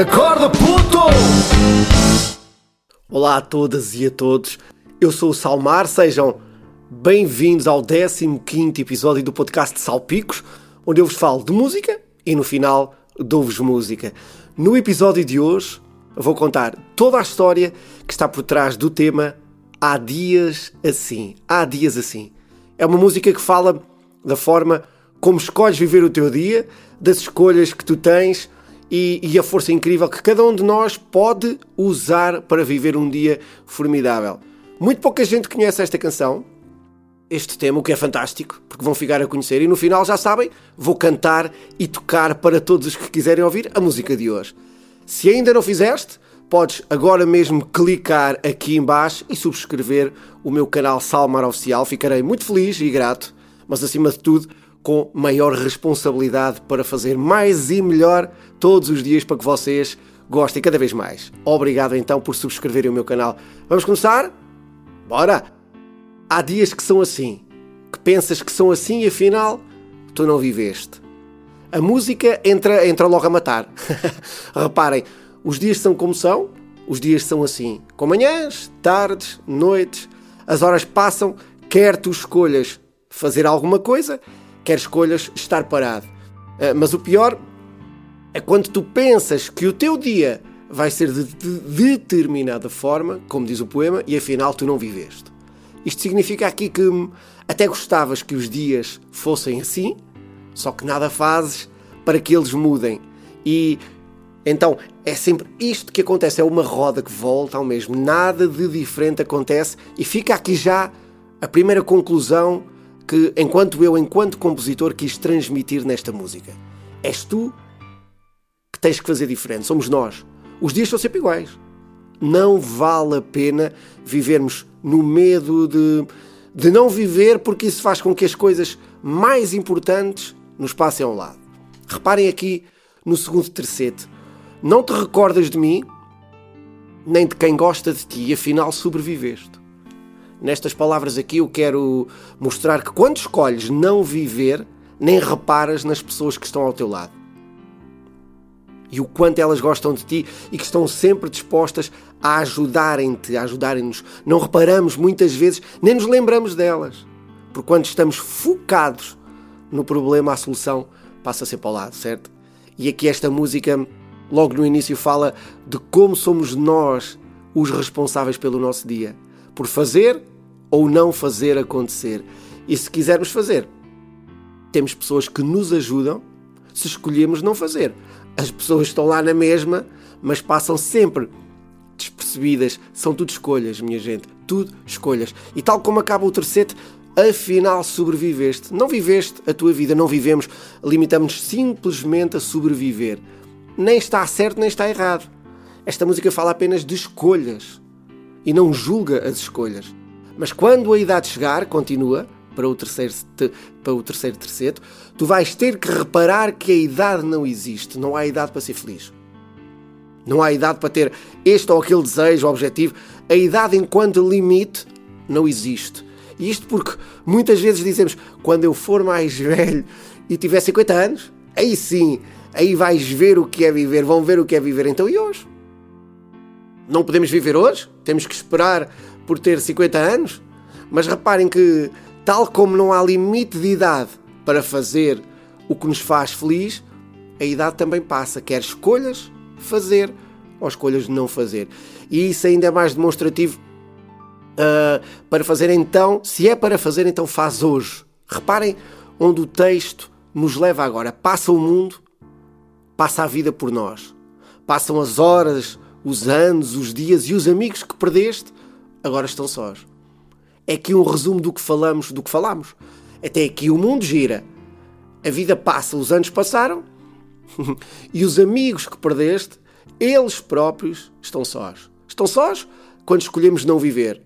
Acorda, puto! Olá a todas e a todos, eu sou o Salmar, sejam bem-vindos ao 15 episódio do podcast Salpicos, onde eu vos falo de música e no final dou-vos música. No episódio de hoje vou contar toda a história que está por trás do tema Há Dias Assim. Há Dias Assim. É uma música que fala da forma como escolhes viver o teu dia, das escolhas que tu tens e, e, a força incrível que cada um de nós pode usar para viver um dia formidável. Muito pouca gente conhece esta canção, este tema, o que é fantástico, porque vão ficar a conhecer e no final já sabem, vou cantar e tocar para todos os que quiserem ouvir a música de hoje. Se ainda não fizeste, podes agora mesmo clicar aqui embaixo e subscrever o meu canal Salmar Oficial. Ficarei muito feliz e grato, mas acima de tudo, com maior responsabilidade para fazer mais e melhor todos os dias para que vocês gostem cada vez mais. Obrigado então por subscreverem o meu canal. Vamos começar? Bora! Há dias que são assim, que pensas que são assim e afinal tu não viveste. A música entra, entra logo a matar. Reparem, os dias são como são, os dias são assim. Com manhãs, tardes, noites, as horas passam, quer tu escolhas fazer alguma coisa, quer escolhas estar parado. Ah, mas o pior é quando tu pensas que o teu dia vai ser de, determinada forma, como diz o poema, e afinal tu não viveste. Isto significa aqui que até gostavas que os dias fossem assim, só que nada fazes para que eles mudem. E então é sempre isto que acontece, é uma roda que volta ao mesmo, nada de diferente acontece e fica aqui já a primeira conclusão que, enquanto eu, enquanto compositor, quis transmitir nesta música. És tu que tens que fazer diferente, somos nós. Os dias são sempre iguais. Não vale a pena vivermos no medo de, de não viver, porque isso faz com que as coisas mais importantes nos passem ao lado. Reparem aqui no segundo terceto. Não te recordas de mim, nem de quem gosta de ti, e afinal sobreviveste. Nestas palavras aqui eu quero mostrar que quando escolhes não viver, nem reparas nas pessoas que estão ao teu lado. E o quanto elas gostam de ti e que estão sempre dispostas a ajudarem-te, a ajudarem-nos. Não reparamos muitas vezes, nem nos lembramos delas. Porque quando estamos focados no problema, a solução passa a ser para o lado, certo? E aqui esta música, logo no início, fala de como somos nós os responsáveis pelo nosso dia por fazer ou não fazer acontecer. E se quisermos fazer, temos pessoas que nos ajudam se escolhemos não fazer. As pessoas estão lá na mesma, mas passam sempre despercebidas. São tudo escolhas, minha gente. Tudo escolhas. E tal como acaba o terceiro, afinal sobreviveste. Não viveste a tua vida, não vivemos. Limitamos simplesmente a sobreviver. Nem está certo, nem está errado. Esta música fala apenas de escolhas e não julga as escolhas. Mas quando a idade chegar, continua, para o terceiro, para o terceiro terceto, tu vais ter que reparar que a idade não existe. Não há idade para ser feliz. Não há idade para ter este ou aquele desejo, ou objetivo. A idade enquanto limite não existe. E isto porque muitas vezes dizemos, quando eu for mais velho e tiver 50 anos, aí sim, aí vais ver o que é viver, vão ver o que é viver. Então e hoje? Não podemos viver hoje, temos que esperar por ter 50 anos. Mas reparem que, tal como não há limite de idade para fazer o que nos faz feliz, a idade também passa. Quer escolhas fazer ou escolhas não fazer. E isso ainda é mais demonstrativo uh, para fazer então. Se é para fazer, então faz hoje. Reparem onde o texto nos leva agora. Passa o mundo, passa a vida por nós. Passam as horas, os anos, os dias e os amigos que perdeste agora estão sós. É aqui um resumo do que falamos, do que falamos. Até aqui o mundo gira. A vida passa, os anos passaram e os amigos que perdeste, eles próprios estão sós. Estão sós quando escolhemos não viver.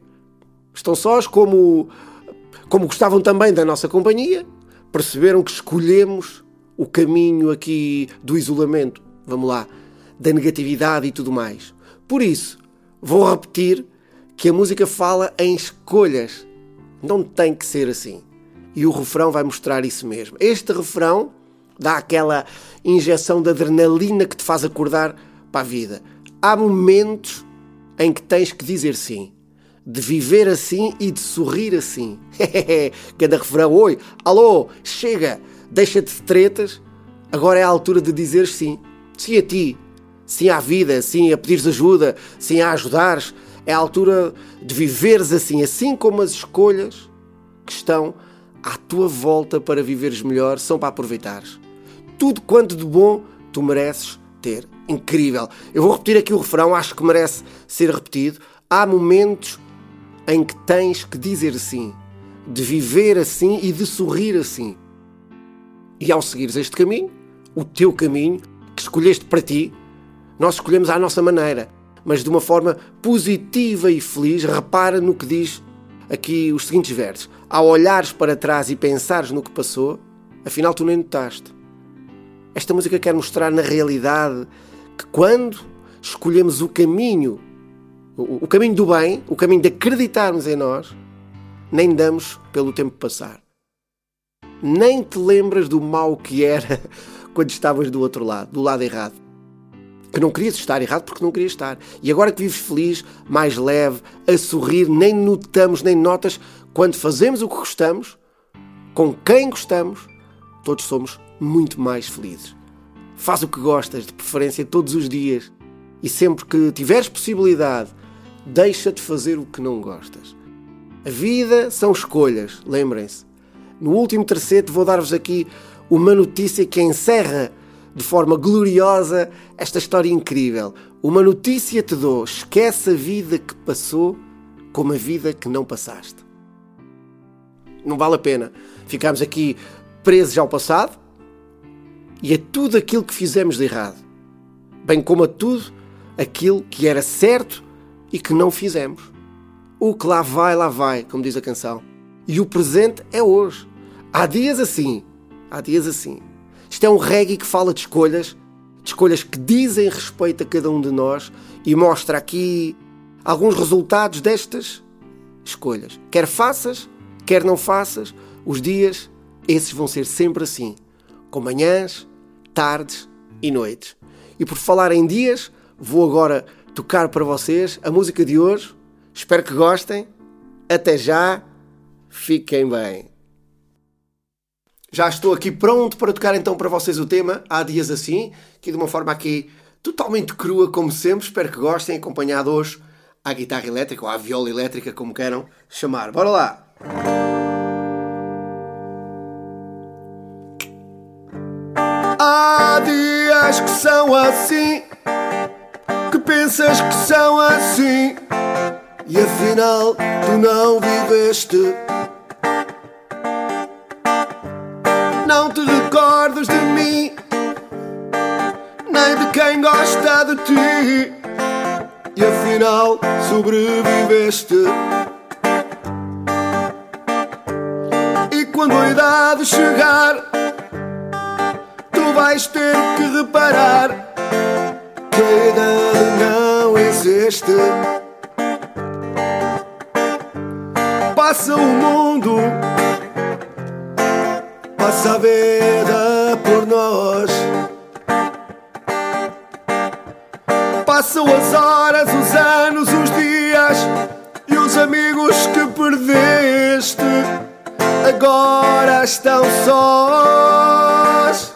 Estão sós como, como gostavam também da nossa companhia, perceberam que escolhemos o caminho aqui do isolamento. Vamos lá da negatividade e tudo mais. Por isso, vou repetir que a música fala em escolhas. Não tem que ser assim. E o refrão vai mostrar isso mesmo. Este refrão dá aquela injeção de adrenalina que te faz acordar para a vida. Há momentos em que tens que dizer sim. De viver assim e de sorrir assim. Cada refrão, oi, alô, chega, deixa-te de tretas. Agora é a altura de dizer sim. Sim a ti, sim à vida, sim a pedires ajuda, sim a ajudares. É a altura de viveres assim, assim como as escolhas que estão à tua volta para viveres melhor são para aproveitares. Tudo quanto de bom tu mereces ter. Incrível. Eu vou repetir aqui o refrão, acho que merece ser repetido. Há momentos em que tens que dizer sim, de viver assim e de sorrir assim. E ao seguires este caminho, o teu caminho, que escolheste para ti, nós escolhemos à nossa maneira, mas de uma forma positiva e feliz. Repara no que diz aqui os seguintes versos. Ao olhares para trás e pensares no que passou, afinal tu nem notaste. Esta música quer mostrar na realidade que quando escolhemos o caminho, o, o caminho do bem, o caminho de acreditarmos em nós, nem damos pelo tempo passar. Nem te lembras do mal que era quando estavas do outro lado, do lado errado. Que não querias estar errado porque não querias estar. E agora que vives feliz, mais leve, a sorrir, nem notamos, nem notas, quando fazemos o que gostamos, com quem gostamos, todos somos muito mais felizes. Faz o que gostas, de preferência todos os dias. E sempre que tiveres possibilidade, deixa de fazer o que não gostas. A vida são escolhas, lembrem-se. No último terceiro vou dar-vos aqui uma notícia que encerra de forma gloriosa esta história incrível. Uma notícia te dou: esquece a vida que passou como a vida que não passaste. Não vale a pena ficarmos aqui presos ao passado e a tudo aquilo que fizemos de errado, bem como a tudo aquilo que era certo e que não fizemos. O que lá vai, lá vai, como diz a canção. E o presente é hoje. Há dias assim, há dias assim. Isto é um reggae que fala de escolhas, de escolhas que dizem respeito a cada um de nós e mostra aqui alguns resultados destas escolhas. Quer faças, quer não faças, os dias, esses vão ser sempre assim, com manhãs, tardes e noites. E por falar em dias, vou agora tocar para vocês a música de hoje. Espero que gostem. Até já. Fiquem bem. Já estou aqui pronto para tocar então para vocês o tema Há Dias Assim, que de uma forma aqui totalmente crua, como sempre. Espero que gostem, acompanhado hoje à guitarra elétrica ou à viola elétrica, como queiram chamar. Bora lá! Há dias que são assim, que pensas que são assim, e afinal tu não viveste. Nem de quem gosta de ti, e afinal sobreviveste. E quando a idade chegar, tu vais ter que reparar que a idade não existe. Passa o mundo passa a vida por nós. Passam as horas, os anos, os dias e os amigos que perdeste agora estão sós.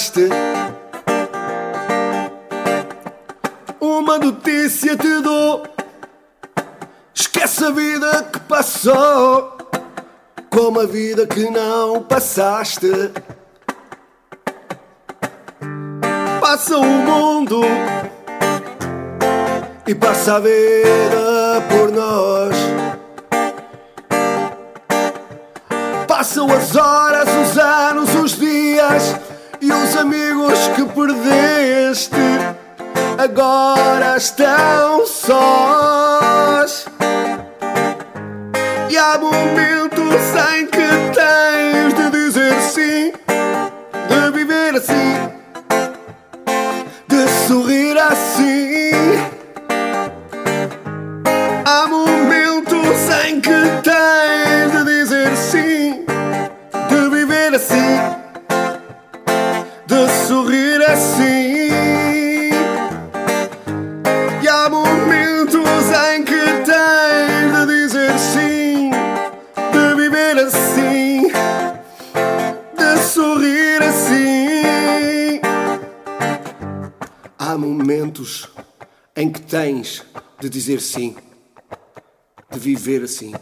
Notaste. uma notícia te dou. Esquece a vida que passou, como a vida que não passaste. Passa o mundo e passa a vida por nós. Passam as horas, os anos, amigos que perdeste agora estão sós. E há momentos em que tens de dizer sim, de viver assim, em que tens de dizer sim, de viver assim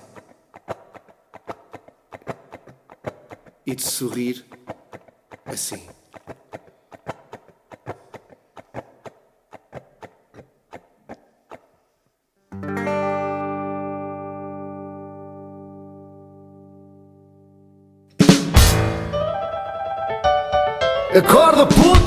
e de sorrir assim. Acorda, puto!